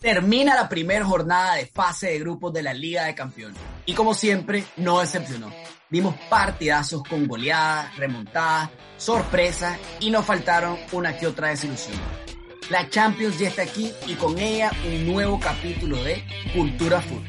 Termina la primera jornada de fase de grupos de la Liga de Campeones. Y como siempre, no decepcionó. Vimos partidazos con goleadas, remontadas, sorpresas y nos faltaron una que otra desilusión. La Champions ya está aquí y con ella un nuevo capítulo de Cultura Fútbol.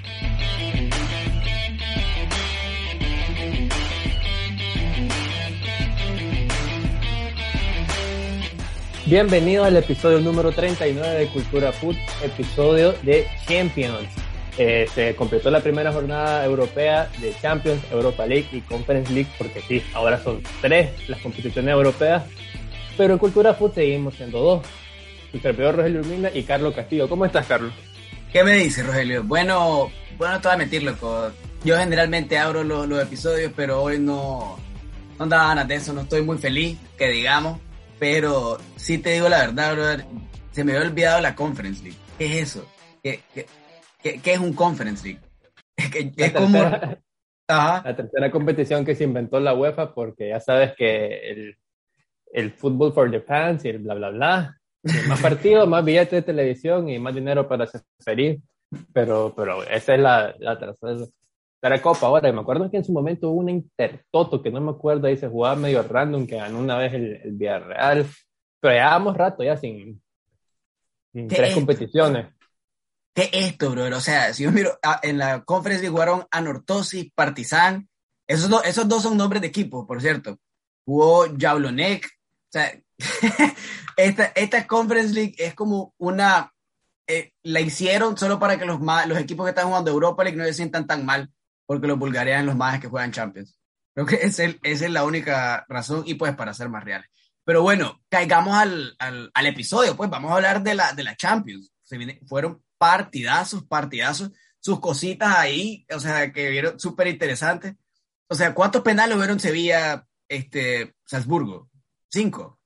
Bienvenido al episodio número 39 de Cultura Food, episodio de Champions. Eh, se completó la primera jornada europea de Champions, Europa League y Conference League, porque sí, ahora son tres las competiciones europeas, pero en Cultura Food seguimos siendo dos. Su servidor Rogelio Urmina y Carlos Castillo. ¿Cómo estás, Carlos? ¿Qué me dices, Rogelio? Bueno, bueno, te voy a mentir, loco. Yo generalmente abro los, los episodios, pero hoy no, no andaba ganas de eso, no estoy muy feliz, que digamos pero sí te digo la verdad, brother, se me había olvidado la Conference League. ¿Qué es eso? ¿Qué, qué, qué, es un Conference League? Es, como... La tercera competición que se inventó la UEFA porque ya sabes que el, el Football for Japan y el bla, bla, bla. Más partidos, más billetes de televisión y más dinero para transferir. Pero, pero esa es la, la tercera la Copa ahora. Me acuerdo que en su momento hubo un Intertoto, que no me acuerdo, ahí se jugaba medio random, que ganó una vez el, el Villarreal. Pero ya llevábamos rato ya sin, tres competiciones. ¿Qué es esto, bro? O sea, si yo miro, ah, en la conferencia jugaron Anortosis, Partizan. Esos, dos, esos dos son nombres de equipo, por cierto. Jugó Jablonek. O sea, esta, esta Conference League es como una eh, la hicieron solo para que los, los equipos que están jugando Europa League no se sientan tan mal porque los bulgarean los más que juegan Champions. Creo que es el, esa es la única razón y pues para ser más reales. Pero bueno, caigamos al, al, al episodio, pues vamos a hablar de la, de la Champions. Se viene, fueron partidazos, partidazos, sus cositas ahí, o sea, que vieron súper interesantes. O sea, ¿cuántos penales hubieron Sevilla, este, Salzburgo? ¿Cinco?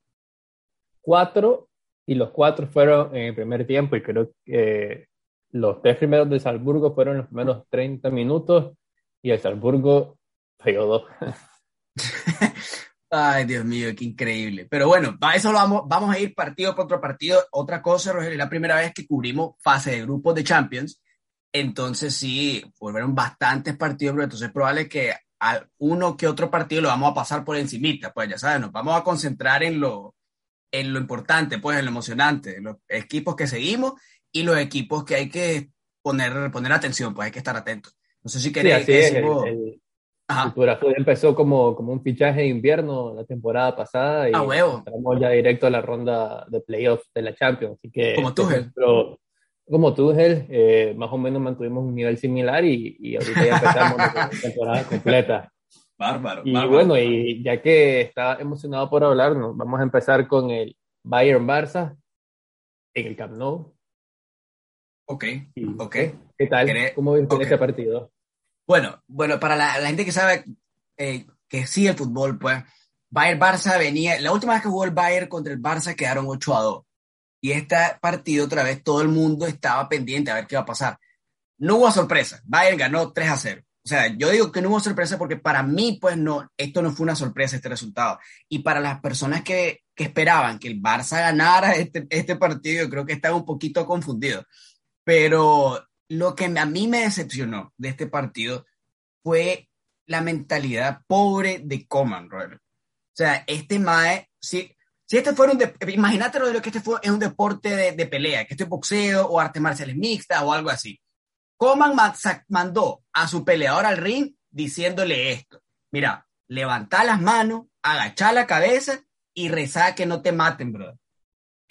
Cuatro, y los cuatro fueron en el primer tiempo, y creo que los tres primeros de Salzburgo fueron los primeros 30 minutos, y el Salzburgo falló dos. Ay, Dios mío, qué increíble. Pero bueno, a eso lo vamos, vamos a ir partido por otro partido. Otra cosa, Rogelio, es la primera vez que cubrimos fase de grupos de Champions. Entonces sí, fueron bastantes partidos, pero entonces es probable que a uno que otro partido lo vamos a pasar por encimita. Pues ya sabes, nos vamos a concentrar en lo, en lo importante, pues en lo emocionante, los equipos que seguimos y los equipos que hay que poner, poner atención, pues hay que estar atentos. No sé si queréis sí, empezó como, como un fichaje de invierno la temporada pasada y ah, huevo. estamos ya directo a la ronda de playoffs de la Champions. Así que, como Tuchel. Pero, como Tuchel, eh, más o menos mantuvimos un nivel similar y, y ahorita ya empezamos la temporada completa. Bárbaro. Y bárbaro. bueno, y ya que está emocionado por hablarnos, vamos a empezar con el Bayern Barça en el Camp Nou. Ok, ok. ¿Qué tal? ¿Cómo viste okay. este partido? Bueno, bueno, para la, la gente que sabe eh, que sigue el fútbol, pues, Bayern Barça venía, la última vez que jugó el Bayern contra el Barça quedaron 8 a 2. Y este partido otra vez todo el mundo estaba pendiente a ver qué iba a pasar. No hubo sorpresa. Bayern ganó 3 a 0. O sea, yo digo que no hubo sorpresa porque para mí, pues no, esto no fue una sorpresa, este resultado. Y para las personas que, que esperaban que el Barça ganara este, este partido, yo creo que estaban un poquito confundidos. Pero lo que a mí me decepcionó de este partido fue la mentalidad pobre de Coman, Robert. O sea, este Mae, si, si este fuera un, imagínate lo de que este fue, es un deporte de, de pelea, que este es boxeo o artes marciales mixtas o algo así. Coman mandó a su peleador al ring diciéndole esto. Mira, levanta las manos, agacha la cabeza y reza que no te maten, brother.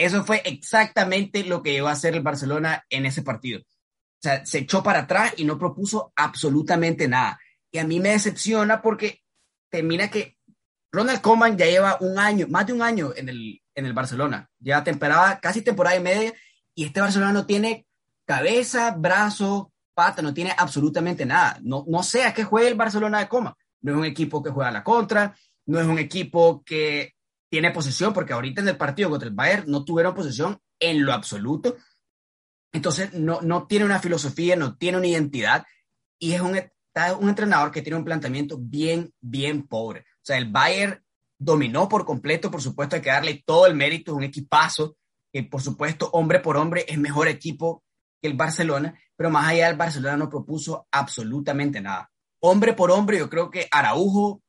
Eso fue exactamente lo que llegó a hacer el Barcelona en ese partido. O sea, se echó para atrás y no propuso absolutamente nada. Y a mí me decepciona porque termina que Ronald Koeman ya lleva un año, más de un año en el, en el Barcelona. Lleva temporada, casi temporada y media, y este Barcelona no tiene cabeza, brazo, pata, no tiene absolutamente nada. No, no sé a qué juega el Barcelona de Coma. No es un equipo que juega a la contra, no es un equipo que tiene posesión, porque ahorita en el partido contra el Bayern no tuvieron posesión en lo absoluto. Entonces no, no tiene una filosofía, no tiene una identidad y es un, un entrenador que tiene un planteamiento bien, bien pobre. O sea, el Bayern dominó por completo, por supuesto hay que darle todo el mérito, es un equipazo, que por supuesto hombre por hombre es mejor equipo que el Barcelona, pero más allá del Barcelona no propuso absolutamente nada. Hombre por hombre, yo creo que Araujo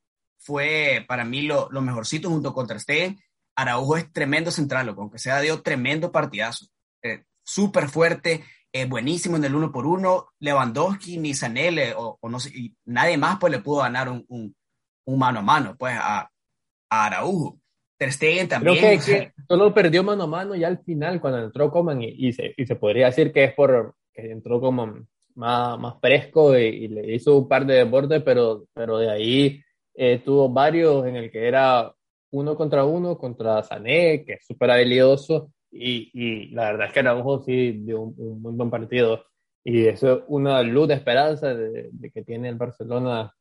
fue para mí lo, lo mejorcito junto con Ter Araujo es tremendo central, aunque sea dio tremendo partidazo. Eh, súper fuerte, eh, buenísimo en el uno por uno. Lewandowski, ni Sanele o, no sé, nadie más pues le pudo ganar un, un, mano a mano pues a, a Araujo. Ter Stegen también. Creo que, solo perdió mano a mano ya al final cuando entró Coman y, y, se, y se podría decir que es por que entró como más, más fresco y, le hizo un par de deportes, pero, pero de ahí eh, tuvo varios en el que era uno contra uno contra Sané, que es súper habilidoso, y, y, la verdad es que Araujo sí dio un, muy buen partido. Y eso es una luz de esperanza de, que tiene el Barcelona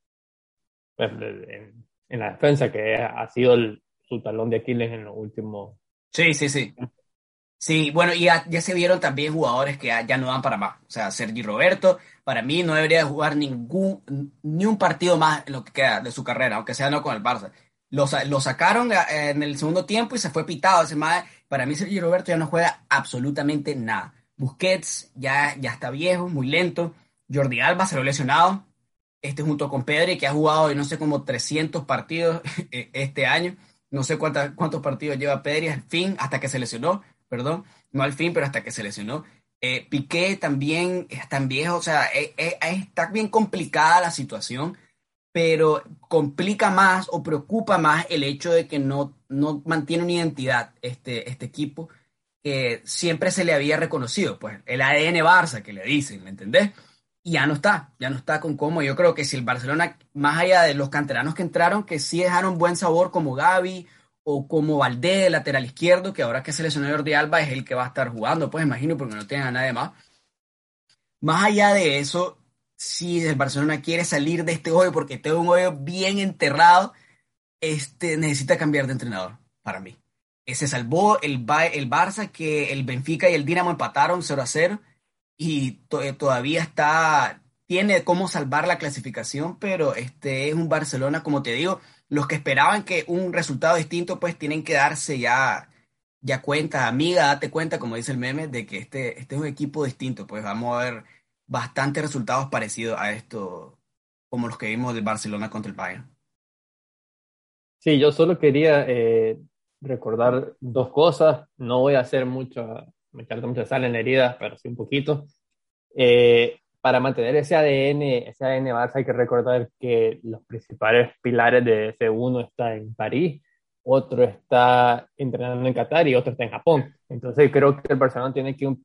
pues, en, en, la defensa, que ha sido su talón de Aquiles en los últimos. Sí, sí, sí. Sí, bueno, y ya, ya se vieron también jugadores que ya, no van para más. O sea, Sergi Roberto, para mí no debería jugar ningún, ni un partido más lo que queda de su carrera, aunque sea no con el Barça. Lo, sacaron eh, en el segundo tiempo y se fue pitado ese. Para mí Sergi Roberto ya no juega absolutamente nada. Busquets ya, ya está viejo, muy lento. Jordi Alba se lo lesionado. Este junto con Pedri, que ha jugado, no sé, como 300 partidos eh, este año. No sé cuántos partidos lleva Pedri al fin, hasta que se lesionó, perdón. No al fin, pero hasta que se lesionó. Eh, Piqué también es tan viejo, o sea, eh, eh, está bien complicada la situación, pero complica más o preocupa más el hecho de que no, no mantiene una identidad este, este equipo que siempre se le había reconocido, pues el ADN Barça que le dicen, ¿me entendés? Y ya no está, ya no está con cómo. Yo creo que si el Barcelona, más allá de los canteranos que entraron, que sí dejaron buen sabor como Gaby o como Valdé, lateral izquierdo, que ahora que seleccionó Jordi Alba es el que va a estar jugando, pues imagino, porque no tienen a nadie más. Más allá de eso, si el Barcelona quiere salir de este hoyo, porque este es un hoyo bien enterrado, este, necesita cambiar de entrenador, para mí. Se salvó el, el Barça, que el Benfica y el Dinamo empataron 0 a 0, y todavía está, tiene cómo salvar la clasificación, pero este es un Barcelona, como te digo, los que esperaban que un resultado distinto, pues tienen que darse ya, ya cuenta, amiga, date cuenta, como dice el meme, de que este, este es un equipo distinto, pues vamos a ver bastantes resultados parecidos a esto, como los que vimos del Barcelona contra el Bayern. Sí, yo solo quería eh, recordar dos cosas, no voy a hacer mucho, me mucha sal en heridas, pero sí un poquito. Eh, para mantener ese ADN, ese ADN Barça hay que recordar que los principales pilares de ese uno está en París, otro está entrenando en Qatar y otro está en Japón. Entonces creo que el Barcelona tiene que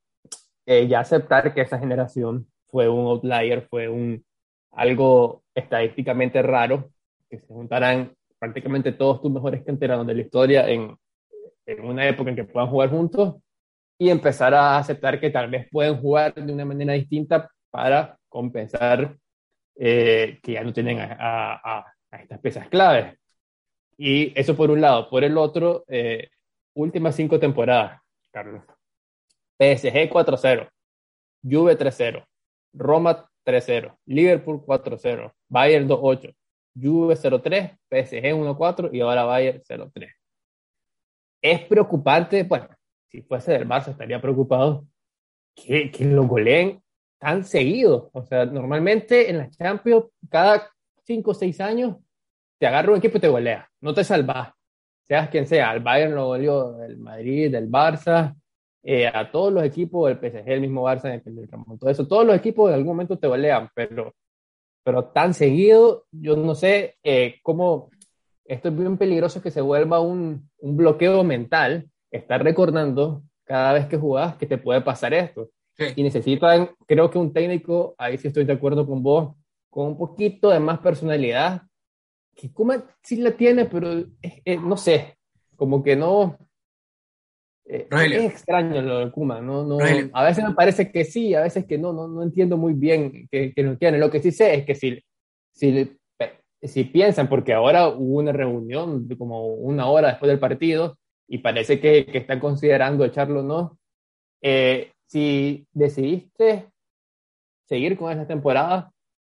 eh, ya aceptar que esa generación fue un outlier, fue un algo estadísticamente raro, que se juntaran prácticamente todos tus mejores canteranos de la historia en, en una época en que puedan jugar juntos y empezar a aceptar que tal vez pueden jugar de una manera distinta para compensar eh, que ya no tienen a, estas piezas claves. Y eso por un lado. Por el otro, eh, últimas cinco temporadas, Carlos. PSG 4-0, Juve 3-0, Roma 3-0, Liverpool 4-0, Bayern 2-8, Juve 0-3, PSG 1-4 y ahora Bayern 0-3. Es preocupante, bueno, si fuese del Barça estaría preocupado que, que lo goleen tan seguido. O sea, normalmente en la Champions, cada cinco o seis años, te agarra un equipo y te golea. No te salvas. Seas quien sea. El Bayern lo goleó, el Madrid, el Barça, eh, a todos los equipos, el PSG, el mismo Barça, el todo eso. Todos los equipos en algún momento te golean, pero, pero tan seguido, yo no sé eh, cómo. Esto es bien peligroso que se vuelva un, un bloqueo mental, estar recordando cada vez que jugás que te puede pasar esto y necesitan, creo que un técnico, ahí sí estoy de acuerdo con vos, con un poquito de más personalidad, que Kuma sí la tiene, pero no sé, como que no... Eh, es extraño lo de Kuma, ¿no? no a veces me parece que sí, a veces que no, no, no entiendo muy bien que, que no tiene. Lo que sí sé es que si, si, si piensan, porque ahora hubo una reunión de como una hora después del partido y parece que, que están considerando echarlo o no, eh, si decidiste seguir con esa temporada,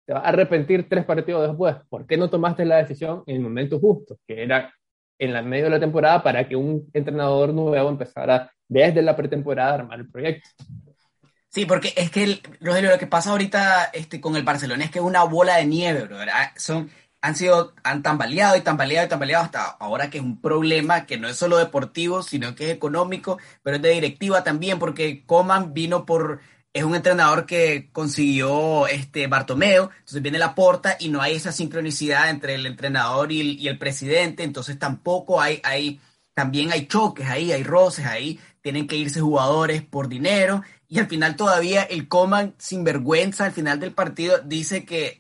te vas a arrepentir tres partidos después. ¿Por qué no tomaste la decisión en el momento justo, que era en la medio de la temporada, para que un entrenador nuevo empezara desde la pretemporada a armar el proyecto? Sí, porque es que, Rogelio, lo que pasa ahorita este, con el Barcelona es que es una bola de nieve, bro. Ah, son, han sido, han tambaleado y tambaleado y tambaleado hasta ahora que es un problema que no es solo deportivo, sino que es económico, pero es de directiva también, porque Coman vino por, es un entrenador que consiguió este Bartomeo, entonces viene la porta y no hay esa sincronicidad entre el entrenador y el, y el presidente, entonces tampoco hay, hay, también hay choques ahí, hay roces ahí, tienen que irse jugadores por dinero y al final todavía el Coman sin vergüenza al final del partido dice que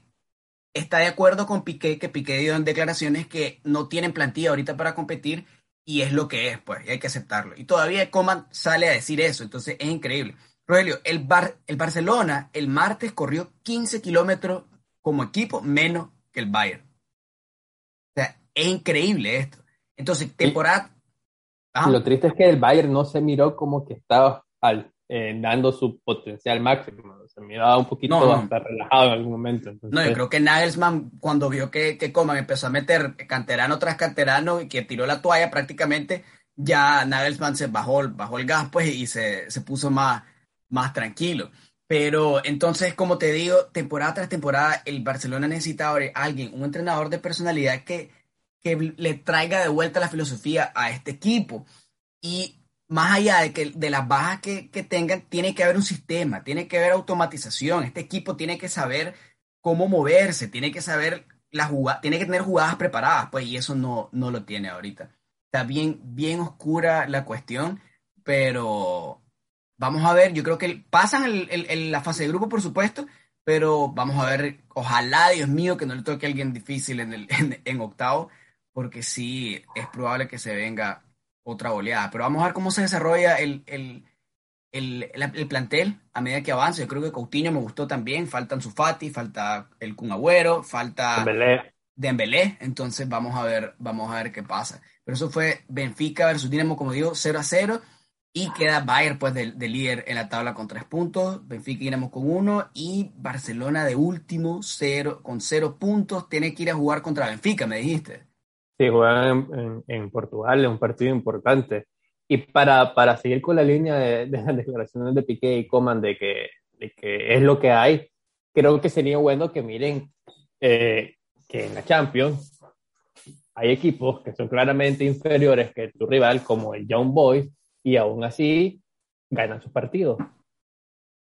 está de acuerdo con Piqué, que Piqué dio en declaraciones que no tienen plantilla ahorita para competir y es lo que es, pues, y hay que aceptarlo. Y todavía Coman sale a decir eso, entonces es increíble. Rogelio, el, Bar, el Barcelona el martes corrió 15 kilómetros como equipo menos que el Bayern. O sea, es increíble esto. Entonces, temporada... Lo triste es que el Bayern no se miró como que estaba al eh, dando su potencial máximo. Se miraba un poquito hasta relajado en algún momento. No, yo creo que Nagelsmann, cuando vio que, que Coman empezó a meter canterano tras canterano y que tiró la toalla prácticamente, ya Nagelsmann se bajó, bajó el gas pues y se, se puso más, más tranquilo. Pero entonces, como te digo, temporada tras temporada, el Barcelona necesita ahora alguien, un entrenador de personalidad que, que le traiga de vuelta la filosofía a este equipo. Y más allá de, que, de las bajas que, tengan, tiene que haber un sistema, tiene que haber automatización. Este equipo tiene que saber cómo moverse, tiene que saber la jugada, tiene que tener jugadas preparadas, pues, y eso no, no lo tiene ahorita. Está bien, bien oscura la cuestión, pero vamos a ver, yo creo que pasan el, la fase de grupo, por supuesto, pero vamos a ver, ojalá, Dios mío, que no le toque a alguien difícil en, el, en octavo, porque sí, es probable que se venga otra oleada. Pero vamos a ver cómo se desarrolla el, el, el, plantel a medida que avanza. Yo creo que Coutinho me gustó también. Faltan Sufati, falta el Kun Agüero, falta Dembélé. Entonces vamos a ver, vamos a ver qué pasa. Pero eso fue Benfica versus Dinamo, como digo, 0 a 0. Y queda Bayern pues de, líder en la tabla con tres puntos, Benfica y Dinamo con uno y Barcelona de último cero, con cero puntos. Tiene que ir a jugar contra Benfica, me dijiste. Sí, juegan en, Portugal, es un partido importante. Y para, para seguir con la línea de, las declaraciones de Piqué y Coman de que, de que es lo que hay, creo que sería bueno que miren eh, que en la Champions hay equipos que son claramente inferiores que tu rival, como el Young Boys, y aún así ganan sus partidos.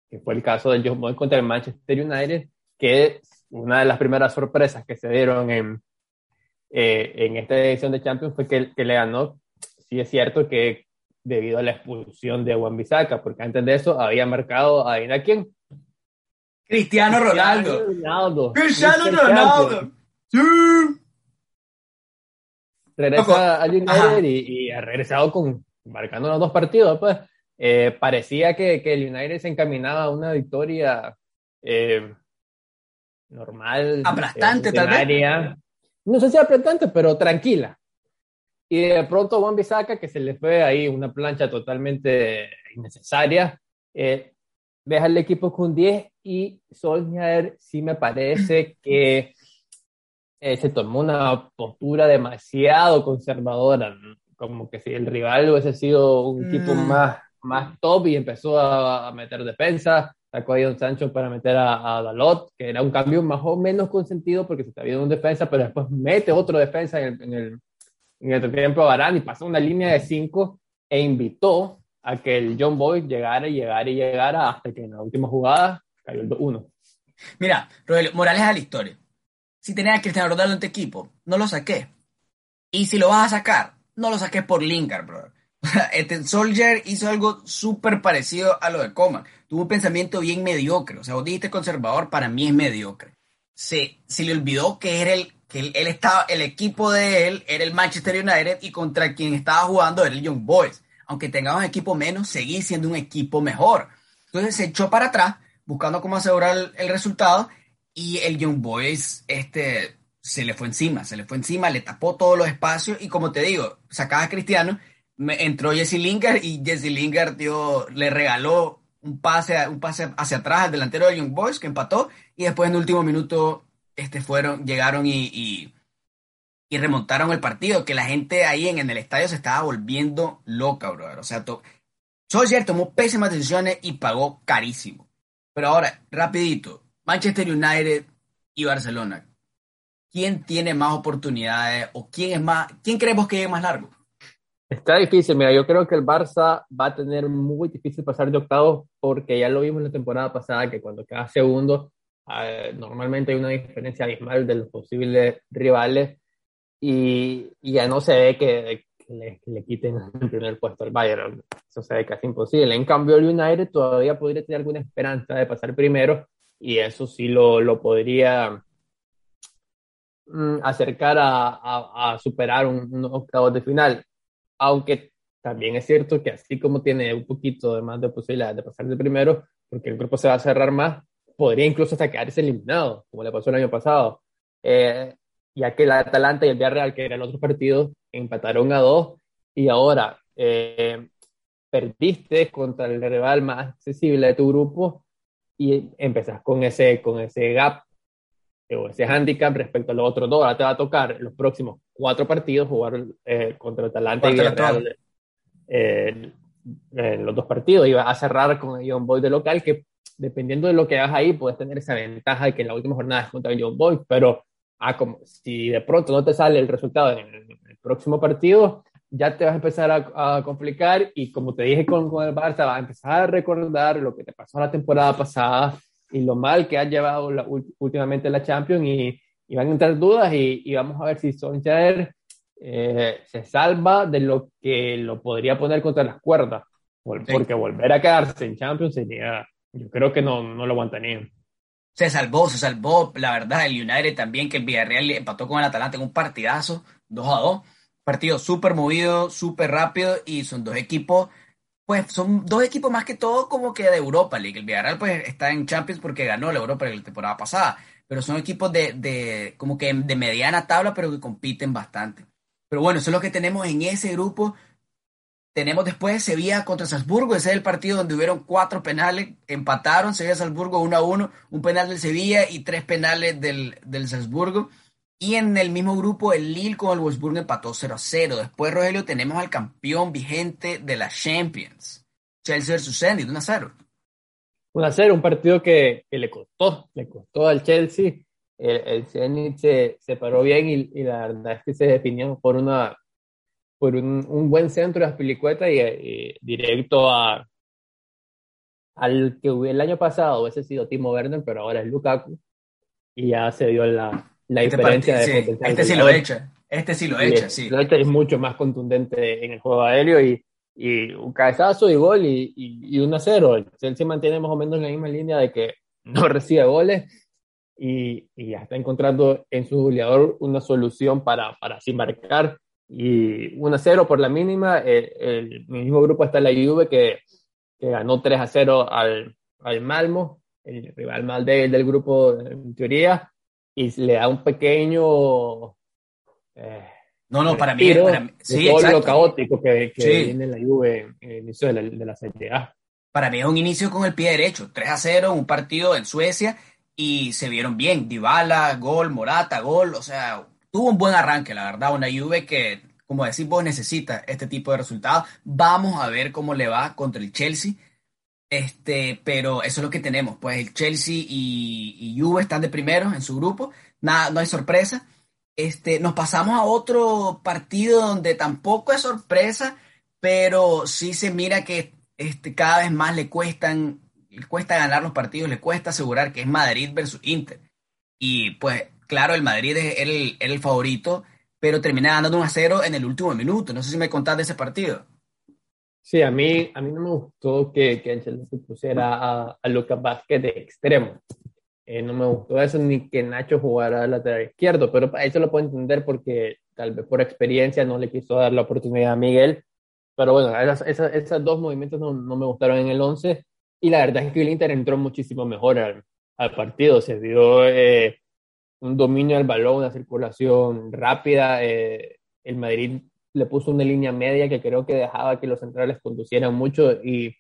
Que fue el caso del Young Boys contra el Manchester United, que es una de las primeras sorpresas que se dieron en, eh, en esta edición de Champions fue que, que, le ganó. Sí es cierto que debido a la expulsión de Juan Bisaca, porque antes de eso había marcado a quién. Cristiano Ronaldo. Cristiano Ronaldo. Sí. Regresa a United y, ha regresado con marcando los dos partidos. Pues eh, parecía que, que, el United se encaminaba a una victoria eh, normal. Aplastante, tal vez no sé si apretante, pero tranquila. Y de pronto Juan Bisaca, que se le fue ahí una plancha totalmente innecesaria, eh, deja el equipo con 10 y Solskjaer sí me parece que eh, se tomó una postura demasiado conservadora, como que si el rival hubiese sido un equipo mm. más, más top y empezó a meter defensa, sacó a Don Sancho para meter a, Dalot, que era un cambio más o menos consentido porque se está viendo un defensa, pero después mete otro defensa en el, en el, en el tiempo a Barán y pasó una línea de cinco e invitó a que el John Boy llegara y llegara y llegara hasta que en la última jugada cayó el 2-1. Mira, Rogelio, Morales a la historia. Si tenía a Cristiano Ronaldo en tu equipo, no lo saqué. Y si lo vas a sacar, no lo saqué por Lingard, brother. Este Soldier hizo algo súper parecido a lo de Coman. Tuvo un pensamiento bien mediocre. O sea, vos dijiste conservador, para mí es mediocre. Se, se le olvidó que era el que él, estaba, el equipo de él era el Manchester United y contra quien estaba jugando era el Young Boys. Aunque tengamos un equipo menos, seguía siendo un equipo mejor. Entonces se echó para atrás, buscando cómo asegurar el, resultado, y el Young Boys este, se le fue encima, se le fue encima, le tapó todos los espacios, y como te digo, sacaba a Cristiano, entró Jesse Lingard y Jesse Lingard le regaló un pase, un pase hacia atrás al delantero de Young Boys que empató y después en el último minuto este, fueron, llegaron y, y, remontaron el partido, que la gente ahí en, el estadio se estaba volviendo loca, brother. O sea, Solskjaer tomó pésimas decisiones y pagó carísimo. Pero ahora, rapidito, Manchester United y Barcelona. ¿Quién tiene más oportunidades o quién es más, quién creemos que es más largo? Está difícil, mira, yo creo que el Barça va a tener muy difícil pasar de octavos porque ya lo vimos la temporada pasada que cuando queda segundo eh, normalmente hay una diferencia abismal de los posibles rivales y, ya no se ve que, le, quiten el primer puesto al Bayern, eso se ve casi imposible. En cambio, el United todavía podría tener alguna esperanza de pasar primero y eso sí lo, lo podría mm, acercar a, a, superar un, un octavo de final aunque también es cierto que así como tiene un poquito de más de posibilidad de pasar de primero, porque el grupo se va a cerrar más, podría incluso hasta quedarse eliminado, como le pasó el año pasado. Eh, ya que el Atalanta y el Villarreal, que eran otros partidos, empataron a dos y ahora eh, perdiste contra el rival más accesible de tu grupo y empezás con ese, con ese gap ese handicap respecto a los otros dos. Ahora te va a tocar los próximos cuatro partidos jugar eh, contra Atalanta y Villarreal eh, en los dos partidos. Y vas a cerrar con el John Boy de local, que dependiendo de lo que hagas ahí, puedes tener esa ventaja de que en la última jornada es contra el John Boy, pero ah, como, si de pronto no te sale el resultado en el, próximo partido, ya te vas a empezar a, complicar y como te dije con, con el Barça, vas a empezar a recordar lo que te pasó la temporada pasada y lo mal que ha llevado últimamente la Champions y, van a entrar dudas y, vamos a ver si Solskjaer eh, se salva de lo que lo podría poner contra las cuerdas, porque volver a quedarse en Champions sería, yo creo que no, no lo aguantaría. Se salvó, se salvó, la verdad, el United también, que el Villarreal empató con el Atalanta en un partidazo, 2 a 2, partido súper movido, súper rápido y son dos equipos pues son dos equipos más que todo como que de Europa League. El Villarreal pues está en Champions porque ganó la Europa League la temporada pasada, pero son equipos de, de como que de mediana tabla, pero que compiten bastante. Pero bueno, eso es lo que tenemos en ese grupo. Tenemos después Sevilla contra Salzburgo, ese es el partido donde hubieron cuatro penales, empataron Sevilla-Salzburgo 1 a 1, un penal del Sevilla y tres penales del, del Salzburgo. Y en el mismo grupo, el Lille con el Wolfsburg empató 0 a 0. Después, Rogelio, tenemos al campeón vigente de la Champions, Chelsea vs Zenit, 1 a 0. 1 a 0, un partido que, que, le costó, le costó al Chelsea. El, Zenit se, se, paró bien y, la verdad es que se definió por, una, por un, un buen centro de Aspilicueta y, y, directo a, al que el año pasado hubiese sido Timo Werner, pero ahora es Lukaku. Y ya se dio la, la este diferencia de potencial. Este sí lo echa, este sí lo echa, sí. Lo es mucho más contundente en el juego aéreo y, y un cabezazo y gol y, y, y 1 a 0. El Chelsea mantiene más o menos en la misma línea de que no recibe goles y, y ya está encontrando en su goleador una solución para, para así marcar. Y 1 a 0 por la mínima. El, el mismo grupo está la Juve que, que ganó 3 a 0 al, al Malmo, el rival más débil del grupo en teoría y le da un pequeño... Eh, no, no, para mí, para sí, todo lo caótico que, que viene en la Juve en el inicio de la, de la Serie A. Para mí es un inicio con el pie derecho, 3 a 0, un partido en Suecia y se vieron bien, Dybala, gol, Morata, gol, o sea, tuvo un buen arranque, la verdad, una Juve que, como decís vos, necesita este tipo de resultados. Vamos a ver cómo le va contra el Chelsea este, pero eso es lo que tenemos. Pues el Chelsea y, y Juve están de primero en su grupo. Nada, no hay sorpresa. Este, nos pasamos a otro partido donde tampoco es sorpresa, pero sí se mira que este, cada vez más le cuestan, le cuesta ganar los partidos, le cuesta asegurar que es Madrid versus Inter. Y pues, claro, el Madrid era el, el favorito, pero termina ganando 1 a 0 en el último minuto. No sé si me contás de ese partido. Sí, a mí, a mí no me gustó que, que Ancelotti pusiera a, a Lucas Vázquez de extremo. Eh, no me gustó eso ni que Nacho jugara al lateral izquierdo, pero eso lo puedo entender porque tal vez por experiencia no le quiso dar la oportunidad a Miguel. Pero bueno, esas, esas, esos dos movimientos no, no, me gustaron en el 11 y la verdad es que el Inter entró muchísimo mejor al, al partido. Se dio eh, un dominio del balón, una circulación rápida. Eh, el Madrid le puso una línea media que creo que dejaba que los centrales conducieran mucho y,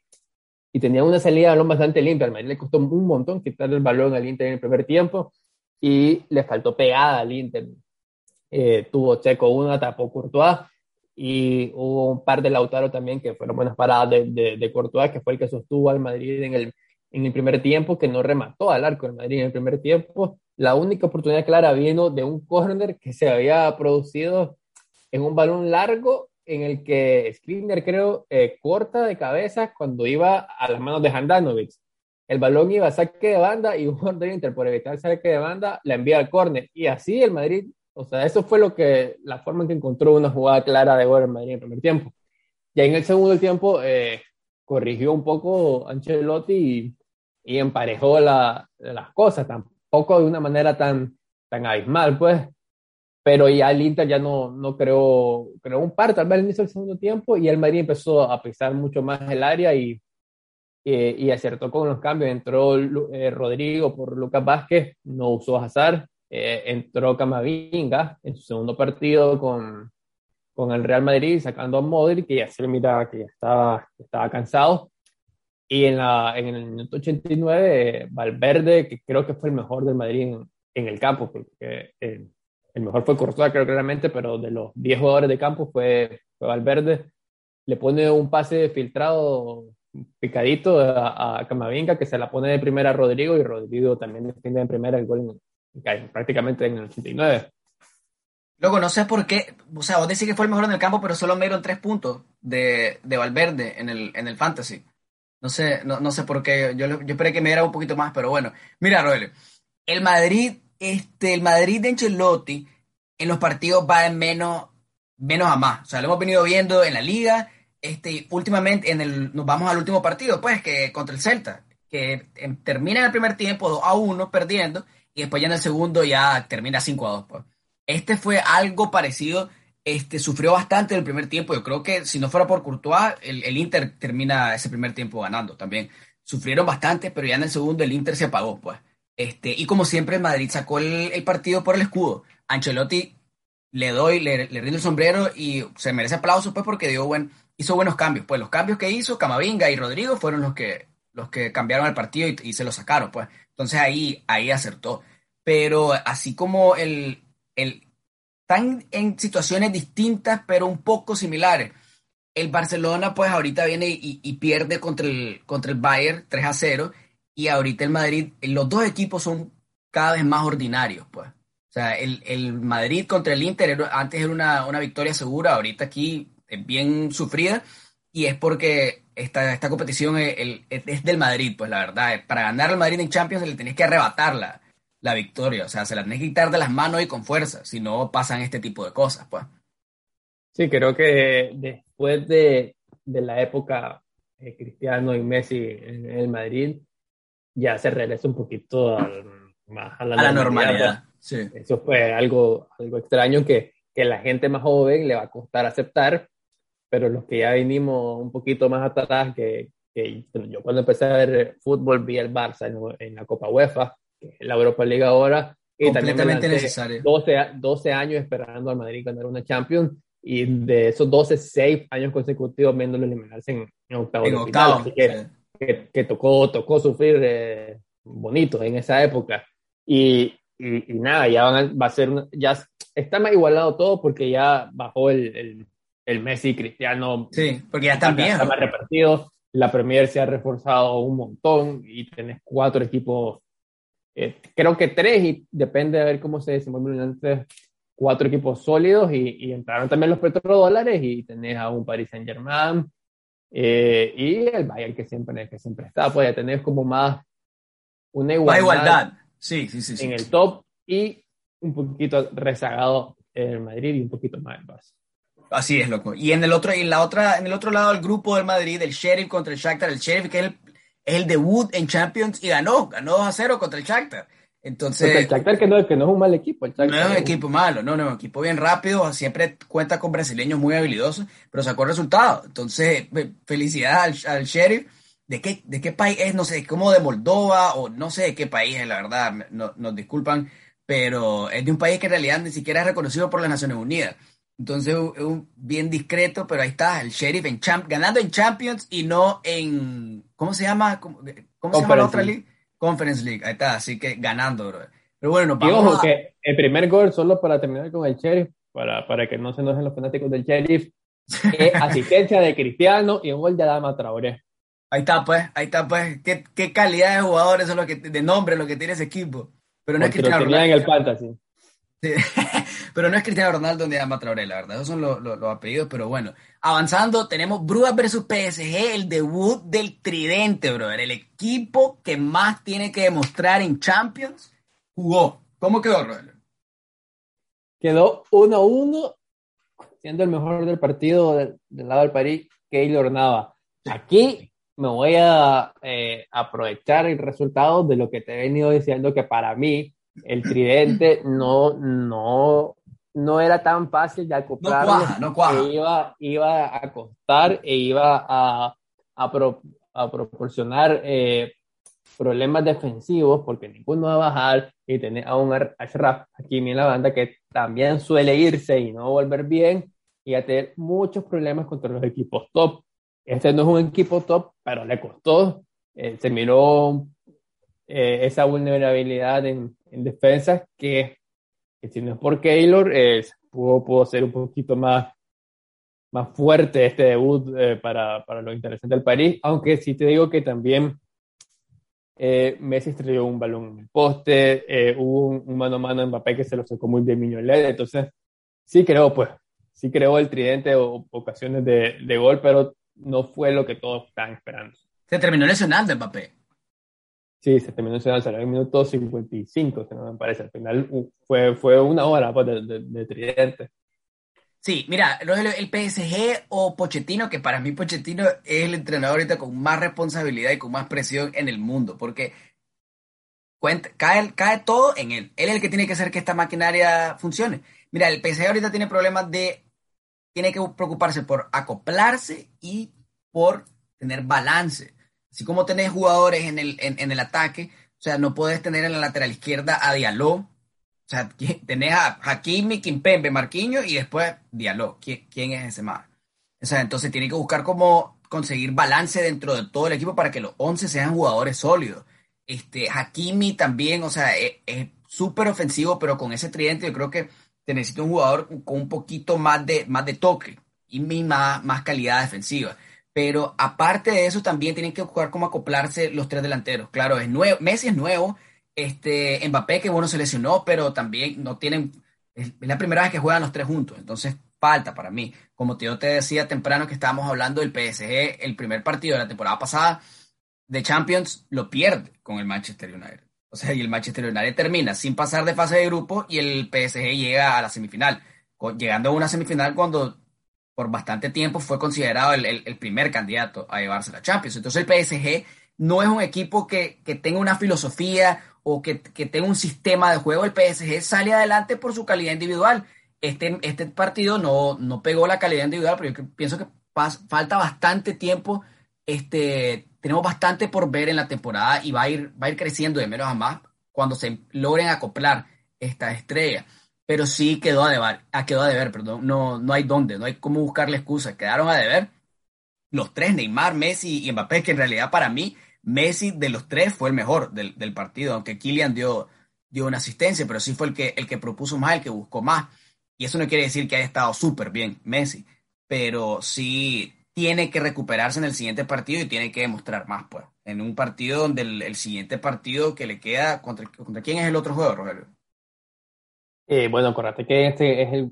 y tenía una salida de balón bastante limpia. Al Madrid le costó un montón quitar el balón al Inter en el primer tiempo y le faltó pegada al Inter. Eh, tuvo Checo una, tapó Courtois y hubo un par de Lautaro también que fueron buenas paradas de, de, de Courtois, que fue el que sostuvo al Madrid en el, en el primer tiempo, que no remató al arco del Madrid en el primer tiempo. La única oportunidad clara vino de un córner que se había producido en un balón largo en el que Skriniar creo eh, corta de cabeza cuando iba a las manos de Handanovic. El balón iba a saque de banda y un Inter por evitar el saque de banda la envía al córner y así el Madrid, o sea, eso fue lo que la forma en que encontró una jugada clara de gol en Madrid en el primer tiempo. Ya en el segundo tiempo eh, corrigió un poco Ancelotti y, y emparejó la, las cosas, tampoco de una manera tan, tan abismal, pues, pero ya el Inter ya no, no creó, creó un par, tal vez al inicio del segundo tiempo, y el Madrid empezó a pisar mucho más el área y, y, acertó con los cambios. Entró eh, Rodrigo por Lucas Vázquez, no usó Hazard, eh, entró Camavinga en su segundo partido con, con el Real Madrid, sacando a Modric, que ya se mira que ya estaba, estaba cansado. Y en, la, en el minuto 89, Valverde, que creo que fue el mejor del Madrid en, en el campo, porque eh, el mejor fue Courtois, creo claramente, pero de los 10 jugadores de campo fue, fue Valverde. Le pone un pase filtrado picadito a, Camavinga, que se la pone de primera a Rodrigo, y Rodrigo también defiende en primera el gol prácticamente en el 89. Luego, no sé por qué, o sea, vos decís que fue el mejor en el campo, pero solo me dieron tres puntos de, de Valverde en el, en el Fantasy. No sé, no, no sé por qué, yo, yo esperé que me diera un poquito más, pero bueno. Mira, Roel, el Madrid este, el Madrid de Ancelotti en los partidos va en menos, menos a más. O sea, lo hemos venido viendo en la liga. Este, últimamente, en el, nos vamos al último partido, pues, que contra el Celta, que termina en el primer tiempo 2 a 1 perdiendo, y después ya en el segundo ya termina 5 a 2. Pues. Este fue algo parecido. Este, sufrió bastante el primer tiempo. Yo creo que si no fuera por Courtois, el, el Inter termina ese primer tiempo ganando también. Sufrieron bastante, pero ya en el segundo el Inter se apagó, pues. Este, y como siempre, Madrid sacó el, partido por el escudo. Ancelotti le doy, le, rindo el sombrero y se merece aplauso pues porque dio buen, hizo buenos cambios. Pues los cambios que hizo Camavinga y Rodrigo fueron los que, los que cambiaron el partido y, se lo sacaron. Pues. Entonces ahí, ahí acertó. Pero así como el, el, están en situaciones distintas pero un poco similares. El Barcelona pues ahorita viene y, y pierde contra el, contra el Bayern 3 a 0 y ahorita el Madrid, los dos equipos son cada vez más ordinarios, pues. O sea, el, el Madrid contra el Inter antes era una, una, victoria segura, ahorita aquí es bien sufrida y es porque esta, esta competición es, del Madrid, pues la verdad. Para ganar al Madrid en Champions le tenés que arrebatar la, la victoria, o sea, se la tenés que quitar de las manos y con fuerza, si no pasan este tipo de cosas, pues. Sí, creo que después de, de la época de Cristiano y Messi en el Madrid, ya se regresa un poquito más a la, normalidad. Eso fue algo, algo extraño que, que la gente más joven le va a costar aceptar, pero los que ya vinimos un poquito más atrás, que, que yo cuando empecé a ver fútbol vi el Barça en, la Copa UEFA, que es la Europa League ahora, y completamente necesario. 12, 12 años esperando al Madrid ganar una Champions, y de esos 12, 6 años consecutivos viéndolo eliminarse en, en octavo. En octavo, que, tocó, tocó sufrir eh, bonito en esa época. Y, y, nada, ya va a ser, ya está más igualado todo porque ya bajó el, el, el Messi Cristiano. Sí, porque ya están bien. Está más repartido. La Premier se ha reforzado un montón y tenés cuatro equipos, eh, creo que tres, y depende de ver cómo se desenvuelven antes, cuatro equipos sólidos y, y entraron también los petrodólares y tenés a un Paris Saint Germain, eh, y el Bayern que siempre, que siempre está, puede tener como más una igualdad, igualdad. Sí, sí, sí, en el top y un poquito rezagado en el Madrid y un poquito más en Barça. Así es, loco. Y en el otro, en la otra, en el otro lado del grupo del Madrid, el Sheriff contra el Shakhtar, el Sheriff que es el, es el debut en Champions y ganó, ganó 2 a 0 contra el Shakhtar. Entonces, el Shakhtar que no, que no es un mal equipo. no es un equipo malo, no, no, es un equipo bien rápido, siempre cuenta con brasileños muy habilidosos, pero sacó el resultado. Entonces, felicidades al, sheriff. ¿De qué, ¿De qué país es? No sé, como de Moldova o no sé de qué país es, la verdad, no, nos disculpan, pero es de un país que en realidad ni siquiera es reconocido por las Naciones Unidas. Entonces, es un, bien discreto, pero ahí está, el sheriff en champ, ganando en Champions y no en, ¿cómo se llama? ¿Cómo, se llama la otra liga? Conference League, ahí está, así que ganando, bro. Pero bueno, vamos ojo, que el primer gol, solo para terminar con el Sheriff, para, para que no se enojen los fanáticos del Sheriff, Eh, asistencia de Cristiano y un gol de Adama Traoré. Ahí está, pues, ahí está, pues. ¿Qué, qué calidad de jugadores son los que, de nombre, lo que tiene ese equipo. Pero no es Cristiano Ronaldo. en el fantasy. pero no es Cristiano Ronaldo ni Adama Traoré, la verdad. Esos son los, los, apellidos, pero bueno. Avanzando, tenemos Brujas versus PSG, el debut del tridente, brother. El equipo que más tiene que demostrar en Champions jugó. ¿Cómo quedó, brother? Quedó 1-1 siendo el mejor del partido del, lado del París, Keylor Nava. Aquí me voy a eh, aprovechar el resultado de lo que te he venido diciendo, que para mí el tridente no, no, no era tan fácil de acoplar. No cuaja, Iba, iba a costar e iba a, a, a proporcionar eh, problemas defensivos porque ninguno va a bajar y tener a un Ashraf aquí en la banda que también suele irse y no volver bien y a tener muchos problemas contra los equipos top. Este no es un equipo top, pero le costó. Eh, se miró eh, esa vulnerabilidad en, en defensa que, si no es por Keylor, eh, pudo, pudo, ser un poquito más, más fuerte este debut para, para lo interesante del París, aunque sí te digo que también Messi estrelló un balón en el poste, hubo un, mano a mano en Mbappé que se lo sacó muy bien Miñolet, entonces sí creo pues sí creó el tridente o ocasiones de, de, gol, pero no fue lo que todos estaban esperando. Se terminó lesionando Mbappé. Sí, se terminó lesionando, salió en el minuto 55, si no me parece. Al final fue, fue una hora pues, de, de, tridente. Sí, mira, el PSG o Pochettino, que para mí Pochettino es el entrenador ahorita con más responsabilidad y con más presión en el mundo, porque cuenta, cae, cae todo en él. Él es el que tiene que hacer que esta maquinaria funcione. Mira, el PSG ahorita tiene problemas de tiene que preocuparse por acoplarse y por tener balance. Así como tenés jugadores en el, en, el ataque, o sea, no puedes tener en la lateral izquierda a Diallo, o sea, tenés a Hakimi, Kimpembe, Marquinhos y después Diallo. ¿Quién, es ese más? O sea, entonces tiene que buscar cómo conseguir balance dentro de todo el equipo para que los 11 sean jugadores sólidos. Este, Hakimi también, o sea, e, es súper ofensivo, pero con ese tridente yo creo que necesita un jugador con un poquito más de, más de toque y más, más calidad defensiva. Pero aparte de eso, también tienen que jugar como acoplarse los tres delanteros. Claro, es nuevo, Messi es nuevo, este, Mbappé, que bueno, se lesionó, pero también no tienen, es la primera vez que juegan los tres juntos, entonces falta para mí. Como yo te decía temprano que estábamos hablando del PSG, el primer partido de la temporada pasada de Champions lo pierde con el Manchester United. O sea, y el Manchester United termina sin pasar de fase de grupo y el PSG llega a la semifinal, llegando a una semifinal cuando por bastante tiempo fue considerado el, primer candidato a llevarse la Champions. Entonces el PSG no es un equipo que, tenga una filosofía o que, tenga un sistema de juego. El PSG sale adelante por su calidad individual. Este, este partido no, no pegó la calidad individual, pero yo pienso que falta bastante tiempo este, tenemos bastante por ver en la temporada y va a ir, va a ir creciendo de menos a más cuando se logren acoplar esta estrella. Pero sí quedó a deber, ah, quedó a deber, perdón, no, no hay dónde, no hay cómo buscarle excusa, quedaron a deber los tres, Neymar, Messi y Mbappé, que en realidad para mí Messi de los tres fue el mejor del, del partido, aunque Kylian dio, dio una asistencia, pero sí fue el que, el que propuso más, el que buscó más. Y eso no quiere decir que haya estado súper bien Messi, pero sí tiene que recuperarse en el siguiente partido y tiene que demostrar más, pues. En un partido donde el, siguiente partido que le queda, ¿contra, ¿contra quién es el otro juego, Rogelio? Eh, bueno, acuérdate que este es el,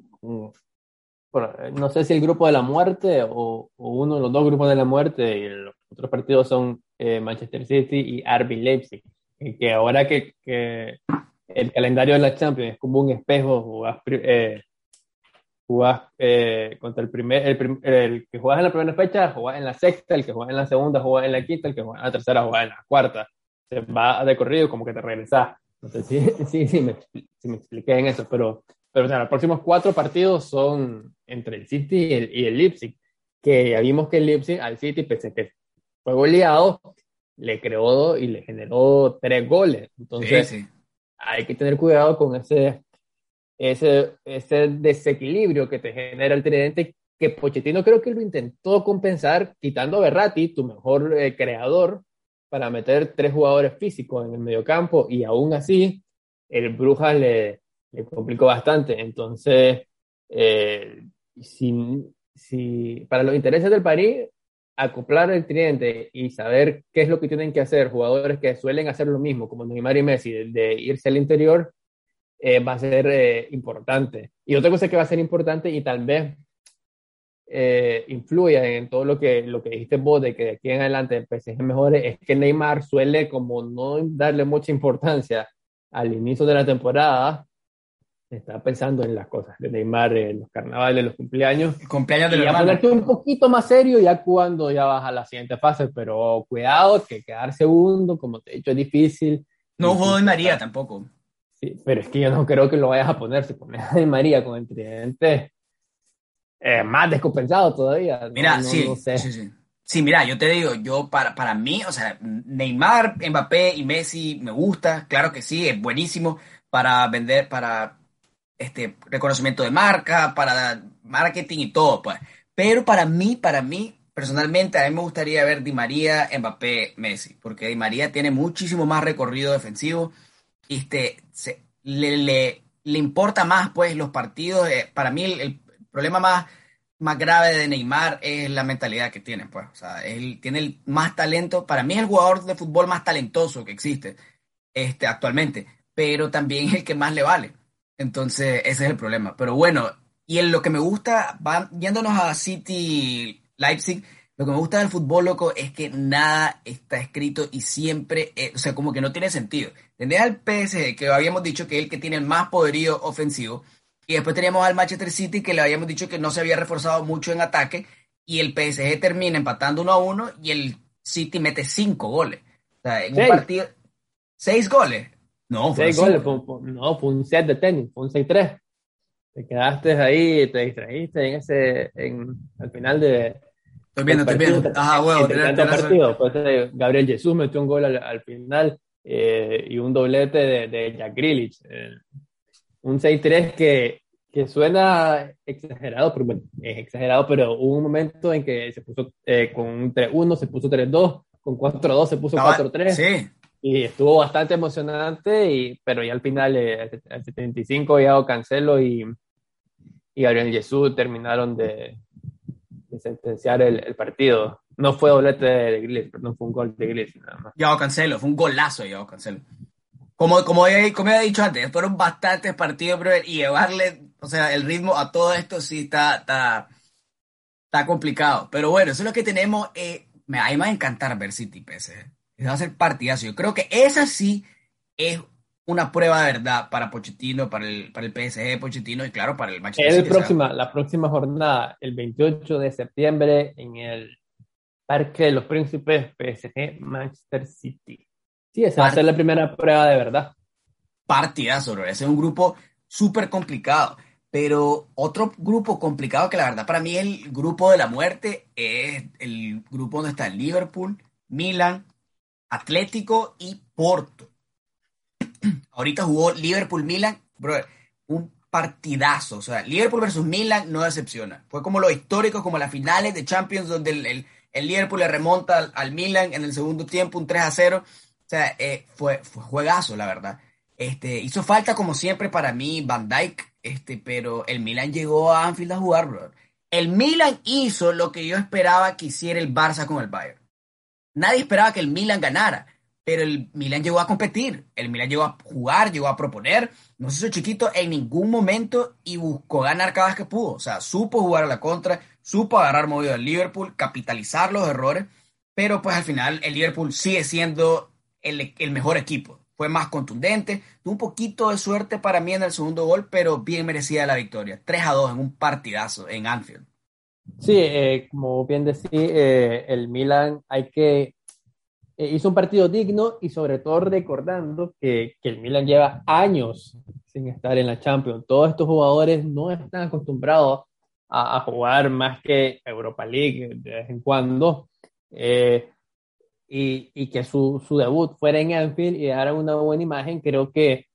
no sé si el grupo de la muerte o, uno de los dos grupos de la muerte y los otros partidos son eh, Manchester City y RB Leipzig. Que ahora que, el calendario de la Champions es como un espejo, eh, jugás eh, contra el primer, el, el, que jugás en la primera fecha, jugás en la sexta, el que jugás en la segunda, jugás en la quinta, el que jugás en la tercera, jugás en la cuarta. Se va de corrido como que te regresás. No sé si, sí, sí, me, si me expliqué en eso, pero, pero los próximos cuatro partidos son entre el City y el, y el Leipzig, que ya vimos que el Leipzig al City, pese que fue goleado, le creó y le generó tres goles. Entonces, hay que tener cuidado con ese ese, ese desequilibrio que te genera el tridente, que Pochettino creo que lo intentó compensar quitando a Berratti, tu mejor eh, creador, para meter tres jugadores físicos en el mediocampo y aún así el Brujas le, complicó bastante. Entonces, eh, si, si para los intereses del París, acoplar el cliente y saber qué es lo que tienen que hacer jugadores que suelen hacer lo mismo, como Neymar y Messi, de, irse al interior, eh, va a ser eh, importante. Y otra cosa que va a ser importante y tal vez eh, en todo lo que, lo que dijiste vos, de que de aquí en adelante el PSG mejore, es que Neymar suele como no darle mucha importancia al inicio de la temporada, está pensando en las cosas de Neymar, en los carnavales, los cumpleaños. cumpleaños de y a ponerte un poquito más serio ya cuando ya vas a la siguiente fase, pero cuidado que quedar segundo, como te he dicho, es difícil. No jugó María tampoco. Sí, pero es que yo no creo que lo vayas a poner. Si pones a María con el tridente, eh, más descompensado todavía. Mira, sí, sí, sí. Sí, mira, yo te digo, yo para, para mí, o sea, Neymar, Mbappé y Messi me gusta, claro que sí, es buenísimo para vender, para este reconocimiento de marca, para marketing y todo, pues. Pero para mí, para mí, personalmente, a mí me gustaría ver Di María, Mbappé, Messi, porque Di María tiene muchísimo más recorrido defensivo y este, se, le, le, le, importa más, pues, los partidos. Eh, para mí, el, problema más, más grave de Neymar es la mentalidad que tiene, pues. O sea, él tiene el más talento. Para mí es el jugador de fútbol más talentoso que existe este, actualmente, pero también el que más le vale. Entonces, ese es el problema. Pero bueno, y en lo que me gusta, va, yéndonos a City Leipzig, lo que me gusta del fútbol, loco, es que nada está escrito y siempre, eh, o sea, como que no tiene sentido. Tendría al PSG, que habíamos dicho que es el que tiene el más poderío ofensivo, y después teníamos al Manchester City, que le habíamos dicho que no se había reforzado mucho en ataque, y el PSG termina empatando uno a uno, y el City mete cinco goles. O sea, en un partido, seis goles. No, fue goles, no, fue un set de tenis, fue un 6-3. Te quedaste ahí, te distrajiste en ese, en, al final de... Estoy viendo, estoy viendo. Ajá, huevo. partido. Pues, eh, Gabriel Jesús metió un gol al, final eh, y un doblete de, de Jack Grealish. Eh, un 6-3 que, que suena exagerado, pero bueno, es exagerado, pero hubo un momento en que se puso con un 3-1, se puso 3-2, con 4-2 se puso 4-3. Sí, y estuvo bastante emocionante, y, pero ya al final, eh, al 75, ya Cancelo y, y Gabriel Jesús terminaron de, de sentenciar el, el, partido. No fue doblete de, Grillis, perdón, fue un gol de Grillis nada más. Yao Cancelo, fue un golazo de Yao Cancelo. Como, como, he, como he dicho antes, fueron bastantes partidos, bro, y llevarle, o sea, el ritmo a todo esto sí está, está, está complicado. Pero bueno, eso es lo que tenemos. Eh, me, a mí me va a encantar ver City PSG va a ser partidazo. Yo creo que esa sí es una prueba de verdad para Pochettino, para el, para el PSG Pochettino y claro, para el Manchester City. Próxima, la próxima jornada, el 28 de septiembre, en el Parque de los Príncipes, PSG Manchester City. Sí, esa va a ser la primera prueba de verdad. Partidazo, bro. Ese es un grupo súper complicado. Pero otro grupo complicado que la verdad para mí el grupo de la muerte es el grupo donde está Liverpool, Milan, Atlético y Porto. Ahorita jugó Liverpool-Milan, brother, un partidazo. O sea, Liverpool versus Milan no decepciona. Fue como lo histórico, como las finales de Champions, donde el, el, Liverpool le remonta al, Milan en el segundo tiempo, un 3 a 0. O sea, eh, fue, fue juegazo, la verdad. Este, hizo falta, como siempre, para mí, Van Dyke, este, pero el Milan llegó a Anfield a jugar, brother. El Milan hizo lo que yo esperaba que hiciera el Barça con el Bayern. Nadie esperaba que el Milan ganara, pero el Milan llegó a competir, el Milan llegó a jugar, llegó a proponer, no se hizo chiquito en ningún momento y buscó ganar cada vez que pudo. O sea, supo jugar a la contra, supo agarrar movido al Liverpool, capitalizar los errores, pero pues al final el Liverpool sigue siendo el, mejor equipo. Fue más contundente, un poquito de suerte para mí en el segundo gol, pero bien merecida la victoria. 3 a 2 en un partidazo en Anfield. Sí, eh, como bien decía, eh, el Milan hay que eh, hizo un partido digno y sobre todo recordando que, que, el Milan lleva años sin estar en la Champions. Todos estos jugadores no están acostumbrados a jugar más que Europa League de vez en cuando. Y, y, que su, su, debut fuera en Anfield y dara una buena imagen, creo que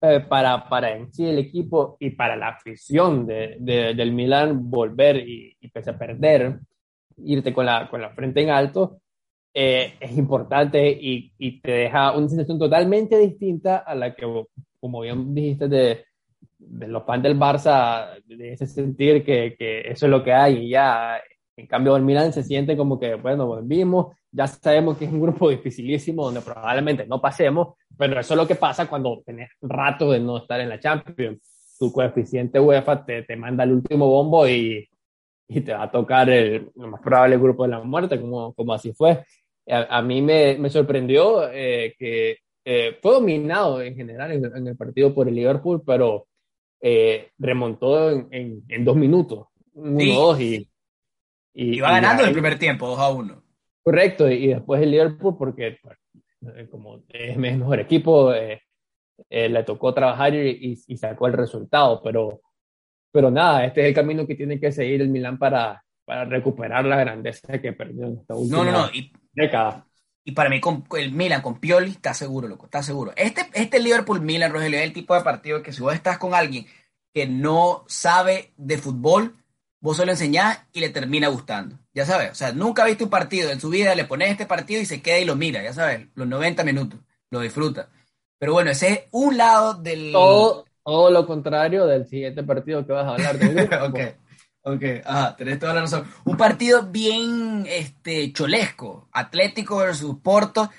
eh, para, para en sí el equipo y para la afición de, del Milan volver y, y, pese a perder, irte con la, con la frente en alto, eh, es importante y, y, te deja una sensación totalmente distinta a la que, como bien dijiste, de, de los fans del Barça, de ese sentir que, que, eso es lo que hay y ya. En cambio, el Milan se siente como que, bueno, volvimos, ya sabemos que es un grupo dificilísimo donde probablemente no pasemos, pero eso es lo que pasa cuando tenés rato de no estar en la Champions. Tu coeficiente UEFA te, te manda el último bombo y, y te va a tocar el, lo más probable grupo de la muerte, como, como así fue. A, mí me, me sorprendió eh, que eh, fue dominado en general en, el partido por el Liverpool, pero eh, remontó en, en, dos minutos, uno, dos y, y... Iba ganando el primer tiempo, 2 a 1. Correcto, y, después el Liverpool, porque pues, como es mejor equipo, le tocó trabajar y, y, sacó el resultado, pero pero nada, este es el camino que tiene que seguir el Milan para, para recuperar la grandeza que perdió en esta última no, no, no. Y, década. Y para mí, con, el Milan con Pioli, está seguro, loco, está seguro. Este, este Liverpool-Milan, Rogelio, es el tipo de partido que si vos estás con alguien que no sabe de fútbol, vos se lo enseñás y le termina gustando. Ya sabes, o sea, nunca ha visto un partido en su vida, le pones este partido y se queda y lo mira, ya sabes, los 90 minutos, lo disfruta. Pero bueno, ese es un lado del... Todo, todo lo contrario del siguiente partido que vas a hablar de ok, ok, ajá, tenés toda la razón. Un partido bien este, cholesco, Atlético versus Porto,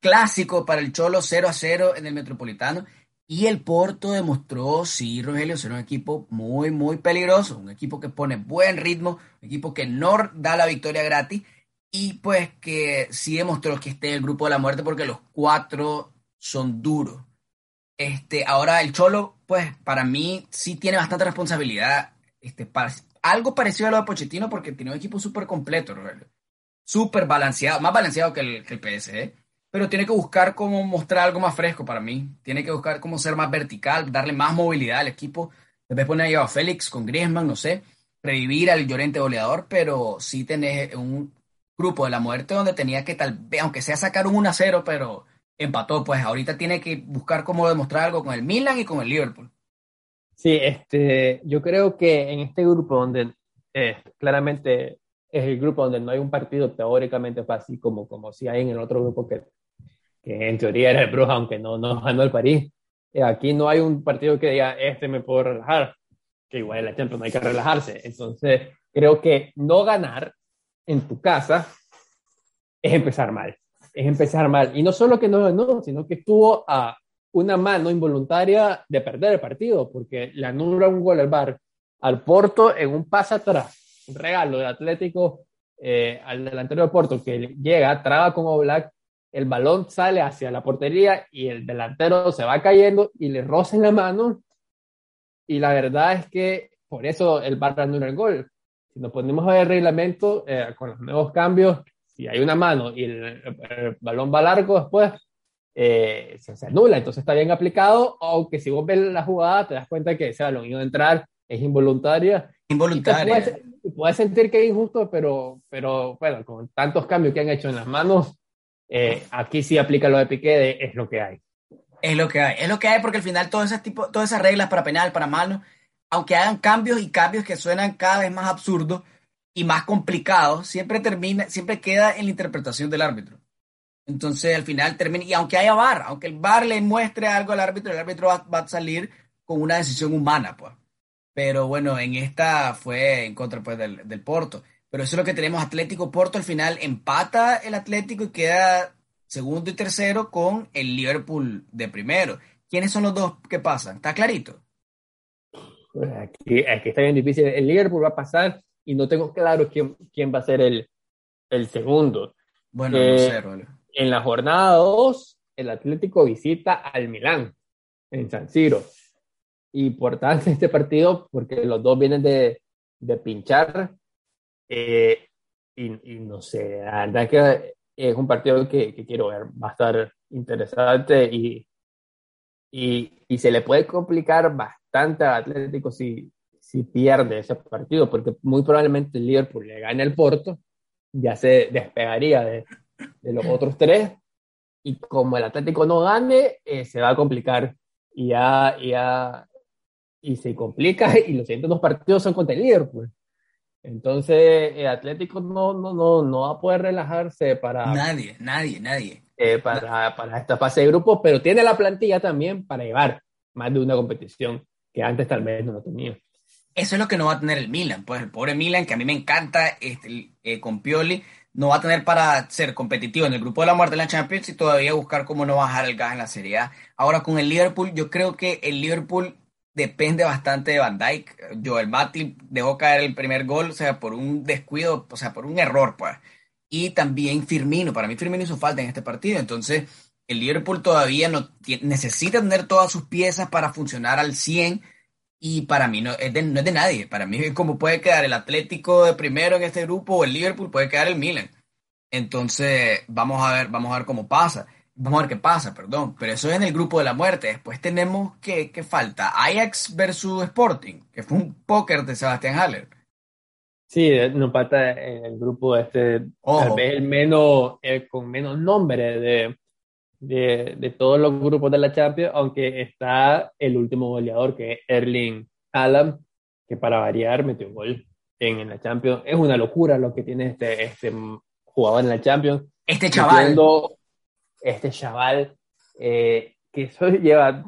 clásico para el Cholo 0 a 0 en el Metropolitano. Y el Porto demostró, sí, Rogelio, ser un equipo muy, muy peligroso, un equipo que pone buen ritmo, un equipo que no da la victoria gratis y pues que sí demostró que esté en el grupo de la muerte porque los cuatro son duros. Este, ahora el Cholo, pues para mí sí tiene bastante responsabilidad. Este, algo parecido a lo de Pochettino porque tiene un equipo súper completo, Súper balanceado, más balanceado que el, que el PSG. Pero tiene que buscar cómo mostrar algo más fresco para mí. Tiene que buscar cómo ser más vertical, darle más movilidad al equipo. Después poner a Félix con Griezmann, no sé. Revivir al Llorente goleador, pero sí tenés un grupo de la muerte donde tenía que tal vez, aunque sea sacar un 1 a 0, pero empató, pues ahorita tiene que buscar cómo demostrar algo con el Milan y con el Liverpool. Sí, este, yo creo que en este grupo donde eh, claramente es el grupo donde no hay un partido teóricamente fácil como, como si hay en el otro grupo que, que en teoría era el Bruja, aunque no, no ganó el París. Eh, aquí no hay un partido que diga, este me puedo relajar, que igual el ejemplo no hay que relajarse. Entonces, creo que no ganar en tu casa es empezar mal es empezar mal. Y no solo que no ganó, sino que estuvo a una mano involuntaria de perder el partido, porque le anula un gol al bar al Porto en un pase atrás, un regalo del Atlético eh, al delantero de Porto que llega, traba con Oblak, el balón sale hacia la portería y el delantero se va cayendo y le roza en la mano. Y la verdad es que por eso el bar anula el gol. Si nos ponemos a ver el reglamento, eh, con los nuevos cambios, si hay una mano y el, balón va largo después, eh, se, anula, entonces está bien aplicado, aunque si vos ves la jugada te das cuenta que ese balón iba a entrar, es involuntaria. Involuntaria. Puedes, sentir que es injusto, pero, pero bueno, con tantos cambios que han hecho en las manos, eh, aquí sí aplica lo de Piqué, es lo que hay. Es lo que hay, es lo que hay porque al final todo ese tipo, todas esas reglas para penal, para mano, aunque hagan cambios y cambios que suenan cada vez más absurdos, y más complicado, siempre termina, siempre queda en la interpretación del árbitro. Entonces, al final termina, y aunque haya VAR, aunque el VAR le muestre algo al árbitro, el árbitro va, a salir con una decisión humana, pues. Pero bueno, en esta fue en contra pues, del, del Porto. Pero eso es lo que tenemos. Atlético Porto al final empata el Atlético y queda segundo y tercero con el Liverpool de primero. ¿Quiénes son los dos que pasan? ¿Está clarito? Pues aquí, aquí está bien difícil. El Liverpool va a pasar y no tengo claro quién, quién va a ser el, el segundo. Bueno, no sé, En la jornada 2, el Atlético visita al Milán en San Siro. Importante este partido porque los dos vienen de, de pinchar. Eh, y, no sé, la verdad es que es un partido que, quiero ver. Va a estar interesante y, y, y, se le puede complicar bastante al Atlético si, si pierde ese partido, porque muy probablemente el Liverpool le gane el Porto, ya se despegaría de, de los otros tres, y como el Atlético no gane, eh, se va a complicar, y ya, ya, y se complica, y los siguientes dos partidos son contra el Liverpool. Entonces, el Atlético no, no, no, no va a poder relajarse para... Nadie, nadie, nadie. Eh, para, para esta fase de grupos, pero tiene la plantilla también para llevar más de una competición que antes tal vez no lo tenía. Eso es lo que no va a tener el Milan. Pues el pobre Milan, que a mí me encanta este, eh, con Pioli, no va a tener para ser competitivo en el grupo de la muerte en la Champions y todavía buscar cómo no bajar el gas en la Serie A. Ahora con el Liverpool, yo creo que el Liverpool depende bastante de Van Dijk. Joel Matip dejó caer el primer gol, o sea, por un descuido, o sea, por un error, pues. Y también Firmino, para mí Firmino hizo falta en este partido, entonces el Liverpool todavía no necesita tener todas sus piezas para funcionar al 100 y para mí no es, de, no es de nadie. Para mí, como puede quedar el Atlético de primero en este grupo o el Liverpool, puede quedar el Milan. Entonces, vamos a ver, vamos a ver cómo pasa. Vamos a ver qué pasa, perdón. Pero eso es en el grupo de la muerte. Después tenemos que, que falta Ajax versus Sporting, que fue un póker de Sebastián Haller. Sí, no falta en el grupo este, tal vez el menos, el con menos nombre de, de, de, todos los grupos de la Champions, aunque está el último goleador que es Erling Haaland, que para variar metió un gol en, la Champions. Es una locura lo que tiene este, este jugador en la Champions. Este chaval. Este chaval eh, que eso lleva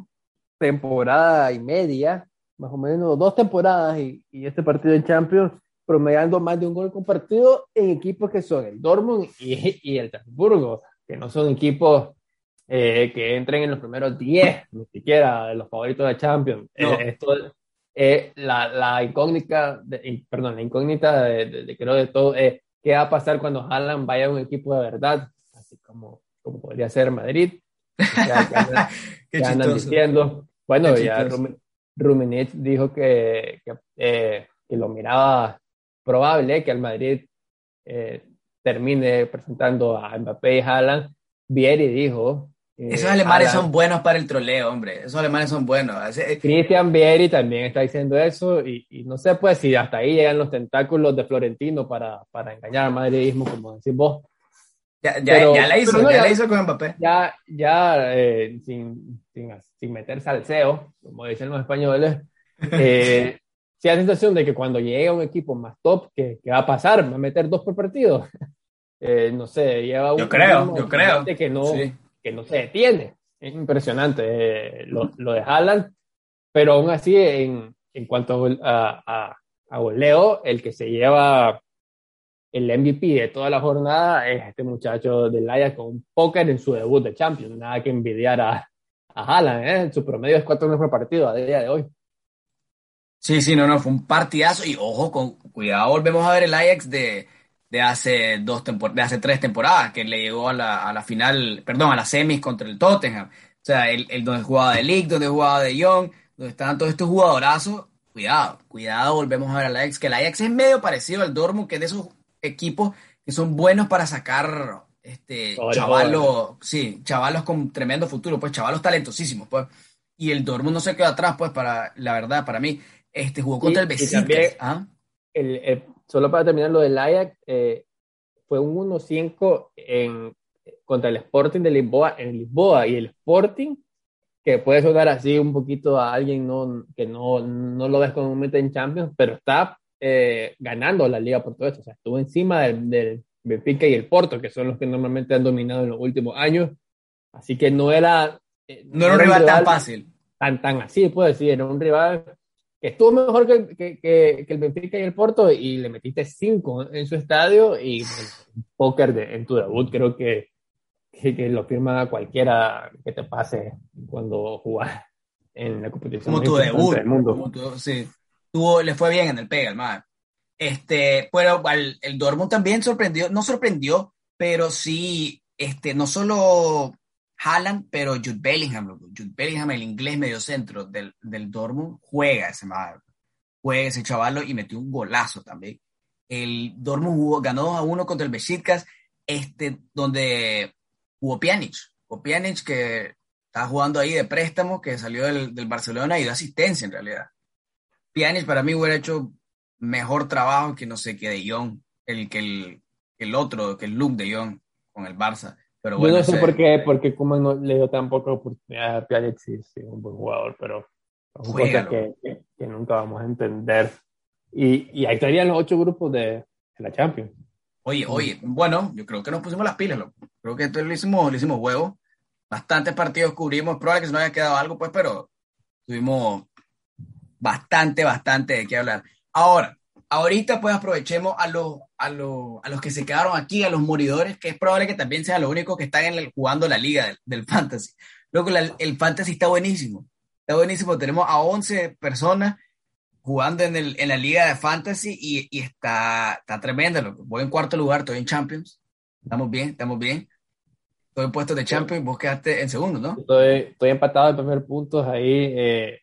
temporada y media, más o menos dos temporadas y, y este partido en Champions promediando más de un gol compartido en equipos que son el Dortmund y, y el Salzburgo, que no son equipos eh, que entren en los primeros 10, ni siquiera de los favoritos de Champions. Eh, esto es la, la, incógnita, de, perdón, la incógnita de, de, creo de todo es qué va a pasar cuando Haaland vaya a un equipo de verdad, así como, como podría ser Madrid. que, andan, diciendo. Bueno, ya Ruminich dijo que, que, eh, que, lo miraba probable que el Madrid termine presentando a Mbappé y Haaland. Vieri dijo eh, Esos alemanes son buenos para el troleo, hombre. Esos alemanes son buenos. Cristian Vieri también está diciendo eso y, y, no sé pues si hasta ahí llegan los tentáculos de Florentino para, para engañar al madridismo, como decís vos. Ya, ya, ya la hizo, ya, la hizo con Mbappé. Ya, ya eh, sin, sin, sin, meter salseo, como dicen los españoles, eh, sí hay la sensación de que cuando llegue un equipo más top, ¿qué, va a pasar? ¿Va a meter dos por partido? Eh, no sé, lleva un... Yo creo, yo creo. Que no, que no se detiene. Es impresionante eh, lo, lo, de Haaland, pero aún así, en, en cuanto a, a, a, goleo, el que se lleva el MVP de toda la jornada es este muchacho del Ajax con un póker en su debut de Champions. Nada que envidiar a, a Haaland, ¿eh? Su promedio es cuatro goles por partido a día de hoy. Sí, sí, no, no, fue un partidazo y ojo, con cuidado, volvemos a ver el Ajax de, de hace dos de hace tres temporadas, que le llegó a la, a la final, perdón, a las semis contra el Tottenham. O sea, el, el donde jugaba de League, donde jugaba de Young, donde estaban todos estos jugadorazos. Cuidado, cuidado, volvemos a ver al Ajax, que el Ajax es medio parecido al Dortmund, que es de esos equipos que son buenos para sacar este chavalos, sí, chavalos con tremendo futuro, pues chavalos talentosísimos, pues. Y el Dortmund no se quedó atrás, pues, para, la verdad, para mí, este jugó contra el Besiktas. ¿ah? el, el, solo para terminar lo del Ajax, eh, fue un 1-5 contra el Sporting de Lisboa en Lisboa y el Sporting, que puede sonar así un poquito a alguien no, que no, no lo ves comúnmente en Champions, pero está eh, ganando la liga por todo esto. O sea, estuvo encima del, del, Benfica y el Porto, que son los que normalmente han dominado en los últimos años. Así que no era... Eh, no, era un rival, tan fácil. Tan, tan así, puedo decir, era un rival que estuvo mejor que, que, que, el Benfica y el Porto y le metiste cinco en su estadio y bueno, póker de, en tu debut creo que, que, lo firma cualquiera que te pase cuando jugas en la competición. Como tu debut. Del mundo. sí. Tuvo, le fue bien en el pega, el Este, pero el, el Dortmund también sorprendió, no sorprendió, pero sí, este, no solo Haaland, pero Jude Bellingham, Jude Bellingham, el inglés medio centro del, del Dortmund, juega ese juega ese chavalo y metió un golazo también. El Dortmund jugó, ganó 2 a 1 contra el Besiktas, este, donde jugó Pjanic, o que está jugando ahí de préstamo, que salió del, del Barcelona y dio asistencia en realidad. Pjanic para mí hubiera hecho mejor trabajo que no sé qué de Jong, el que el, el otro, que el Luke de Jong con el Barça. Pero bueno, Yo no sé por qué, porque como no le dio tan poca oportunidad a Pjanic, sí, sí, un buen jugador, pero son cosas que, que, nunca vamos a entender. Y, y ahí estarían los ocho grupos de, de, la Champions. Oye, oye, bueno, yo creo que nos pusimos las pilas, loco. creo que esto lo hicimos, lo hicimos huevo. Bastantes partidos cubrimos, probable que se nos haya quedado algo, pues, pero tuvimos bastante, bastante de qué hablar. Ahora, ahorita pues aprovechemos a los, a los, a los que se quedaron aquí, a los moridores, que es probable que también sean los únicos que están en el, jugando la liga del, fantasy. Luego el fantasy está buenísimo, está buenísimo. Tenemos a 11 personas jugando en, el, en la liga de fantasy y, y está, está tremendo. Voy en cuarto lugar, estoy en Champions. Estamos bien, estamos bien. Estoy en puesto de Champions, vos quedaste en segundo, ¿no? Estoy, estoy empatado en primer puntos ahí. Eh,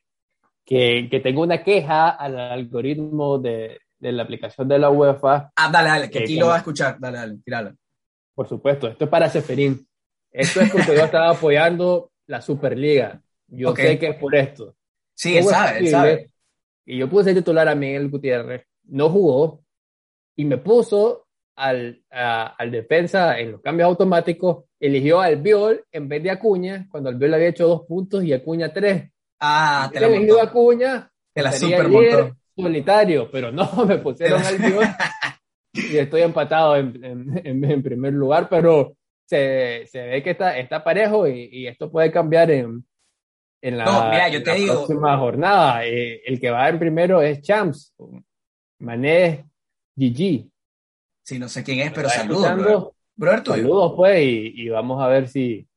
que, que, tengo una queja al algoritmo de, de, la aplicación de la UEFA. Ah, dale, dale, que aquí lo va a escuchar. Dale, dale, tíralo. Por supuesto, esto es para Seferín. Esto es porque yo estaba apoyando la Superliga. Yo sé que es por esto. Sí, él sabe, él sabe. Y yo puse titular a Miguel Gutiérrez, no jugó y me puso al, al defensa en los cambios automáticos, eligió al Viol en vez de Acuña, cuando el Viol había hecho dos puntos y Acuña tres. Ah, te la eligió Acuña. Te la super montó. Solitario, pero no, me pusieron al Viol y estoy empatado en, en, en, primer lugar, pero se, se ve que está, está parejo y, y esto puede cambiar en, en la, no, mira, yo te digo, próxima jornada. Eh, el que va en primero es Champs, Mané, GG. Sí, no sé quién es, pero saludos. Saludos, pues, y, vamos a ver si,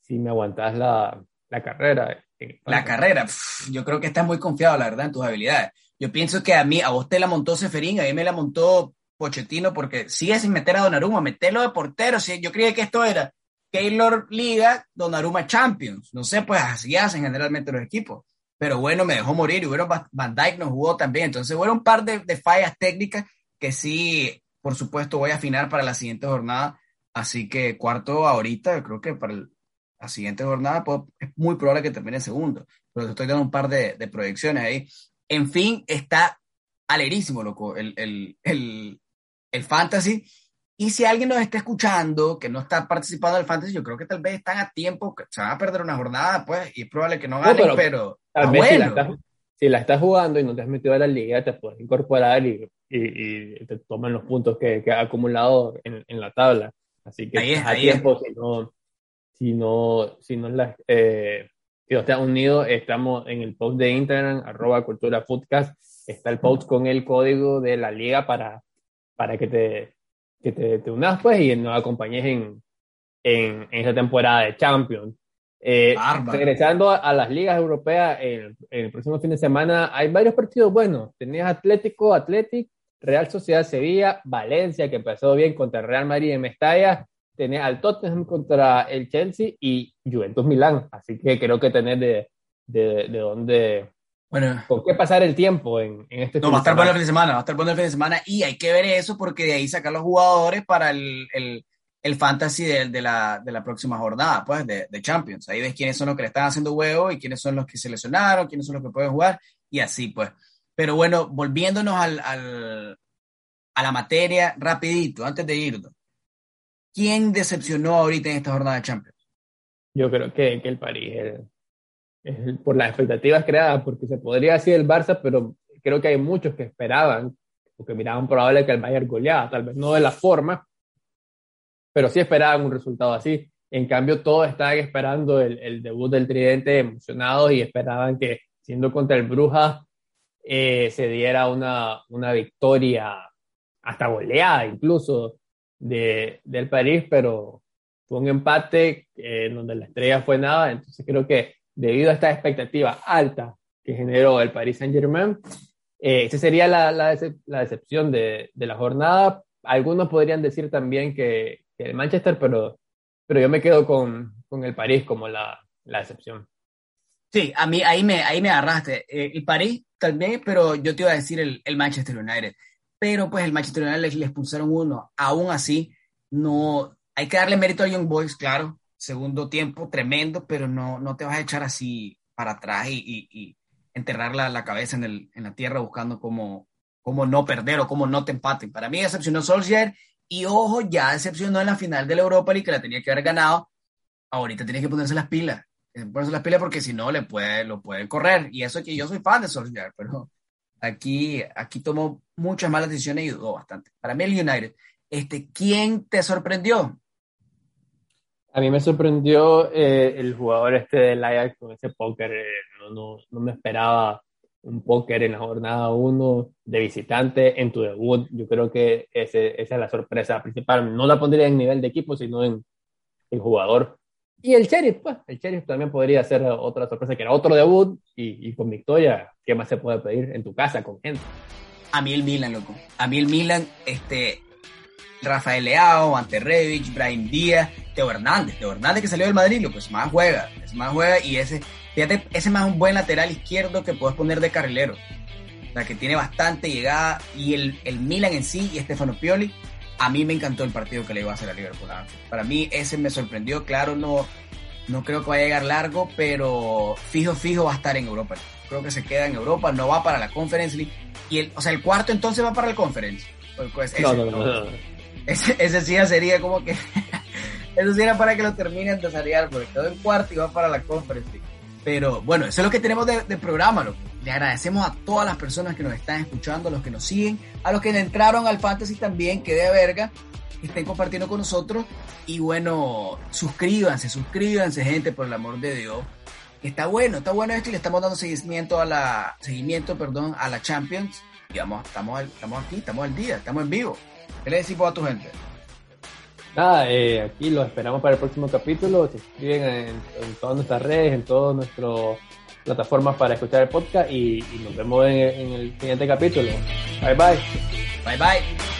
si me aguantas la, la carrera. La carrera, yo creo que estás muy confiado, la verdad, en tus habilidades. Yo pienso que a mí, a vos te la montó Seferín, a mí me la montó Pochettino, porque sigue sin meter a Donnarumma, meterlo de portero. ¿sí? Yo creía que esto era Keylor Liga, Donnarumma Champions. No sé, pues así hacen generalmente los equipos. Pero bueno, me dejó morir y bueno, Van Dyke no jugó también. Entonces, hubo un par de, fallas técnicas que sí, por supuesto, voy a afinar para la siguiente jornada. Así que cuarto ahorita, creo que para la siguiente jornada es muy probable que termine segundo. Pero te estoy dando un par de, proyecciones ahí. En fin, está alerísimo, loco, el, el, el, el fantasy. Y si alguien nos está escuchando que no está participando del fantasy, yo creo que tal vez están a tiempo, que se van a perder una jornada, pues, y es probable que no ganen, pero, tal vez si, la estás, jugando y no te has metido a la liga, te puedes incorporar y, y, te toman los puntos que, que has acumulado en, en, la tabla. Así que a tiempo, si no, si no, si no las, eh, si no has unido, estamos en el post de Instagram, arroba cultura podcast, está el post con el código de la liga para, para que te que te, te unas pues y nos acompañes en, en, en esa temporada de Champions. Eh, regresando a, las ligas europeas, en, el próximo fin de semana hay varios partidos buenos. Tenías Atlético, Atlético, Real Sociedad Sevilla, Valencia, que empezó bien contra Real Madrid en Mestalla. Tenías al Tottenham contra el Chelsea y Juventus Milán. Así que creo que tenés de, de, de dónde bueno, ¿Con qué pasar el tiempo en, en este No, va a estar bueno el fin de semana, va a estar bueno el fin de semana y hay que ver eso porque de ahí sacar los jugadores para el, el, el fantasy de, de, la, de, la, próxima jornada, pues, de, de, Champions. Ahí ves quiénes son los que le están haciendo huevo y quiénes son los que se lesionaron, quiénes son los que pueden jugar y así, pues. Pero bueno, volviéndonos al, al, a la materia rapidito, antes de irnos. ¿Quién decepcionó ahorita en esta jornada de Champions? Yo creo que, que el París, el, por las expectativas creadas, porque se podría decir el Barça, pero creo que hay muchos que esperaban o que miraban probable que el Bayern goleara, tal vez no de la forma, pero sí esperaban un resultado así. En cambio, todos estaban esperando el, el debut del Tridente emocionados y esperaban que, siendo contra el Brujas, eh, se diera una, una victoria hasta goleada incluso de, del París, pero fue un empate eh, donde la estrella fue nada, entonces creo que debido a esta expectativa alta que generó el Paris Saint Germain. Eh, esa sería la, la, decepción de, de, la jornada. Algunos podrían decir también que, que, el Manchester, pero, pero yo me quedo con, con el París como la, la, decepción. Sí, a mí ahí me, ahí me agarraste. Eh, el París también, pero yo te iba a decir el, el Manchester United. Pero pues el Manchester United les, les uno. Aún así, no hay que darle mérito a Young Boys, claro, segundo tiempo tremendo, pero no, no te vas a echar así para atrás y, enterrar la, la, cabeza en, la tierra buscando cómo, cómo no perder o cómo no te empaten. Para mí decepcionó Solskjaer y ojo, ya decepcionó en la final de la Europa League que la tenía que haber ganado. Ahorita tiene que ponerse las pilas. Ponerse las pilas porque si no le puede, lo puede correr. Y eso que yo soy fan de Solskjaer, pero aquí, aquí tomó muchas malas decisiones y dudó bastante. Para mí el United. Este, ¿Quién te sorprendió? A mí me sorprendió eh, el jugador este del Ajax con ese póker. Eh, no, no, no, me esperaba un póker en la jornada 1 de visitante en tu debut. Yo creo que ese, esa es la sorpresa principal. No la pondría en nivel de equipo, sino en, en jugador. Y el Sheriff, pues, el Sheriff también podría ser otra sorpresa, que era otro debut y, y, con victoria, ¿qué más se puede pedir en tu casa con gente? A mí el Milan, loco. A mí el Milan, este, Rafael Leao, Ante Revich, Brian Díaz, Teo Hernández. Teo Hernández que salió del Madrid, lo pues más juega, es más juega y ese, fíjate, ese más un buen lateral izquierdo que puedes poner de carrilero. O sea, que tiene bastante llegada y el, el Milan en sí y Stefano Pioli, a mí me encantó el partido que le iba a hacer a Liverpool. ¿ah? Para mí ese me sorprendió, claro, no, no creo que vaya a llegar largo, pero fijo, fijo va a estar en Europa. Creo que se queda en Europa, no va para la Conference League. Y el, o sea, el cuarto entonces va para el Conference. Pues, no, no, no, ese, ese, sí ya sería como que. eso sí era para que lo terminen de salir, porque quedó en cuarto y va para la Conference League. Pero bueno, eso es lo que tenemos de, de programa, loco. Le agradecemos a todas las personas que nos están escuchando, a los que nos siguen, a los que entraron al Fantasy también, que de verga, estén compartiendo con nosotros. Y bueno, suscríbanse, suscríbanse, gente, por el amor de Dios. Está bueno, está bueno esto y le estamos dando seguimiento a la, seguimiento, perdón, a la Champions. Y vamos, estamos, estamos aquí, estamos al día, estamos en vivo. ¿Qué le decimos a tu gente? Nada, eh, aquí los esperamos para el próximo capítulo. Se suscriben en, todas nuestras redes, en todas nuestras plataformas para escuchar el podcast y, nos vemos en el siguiente capítulo. Bye bye. Bye bye.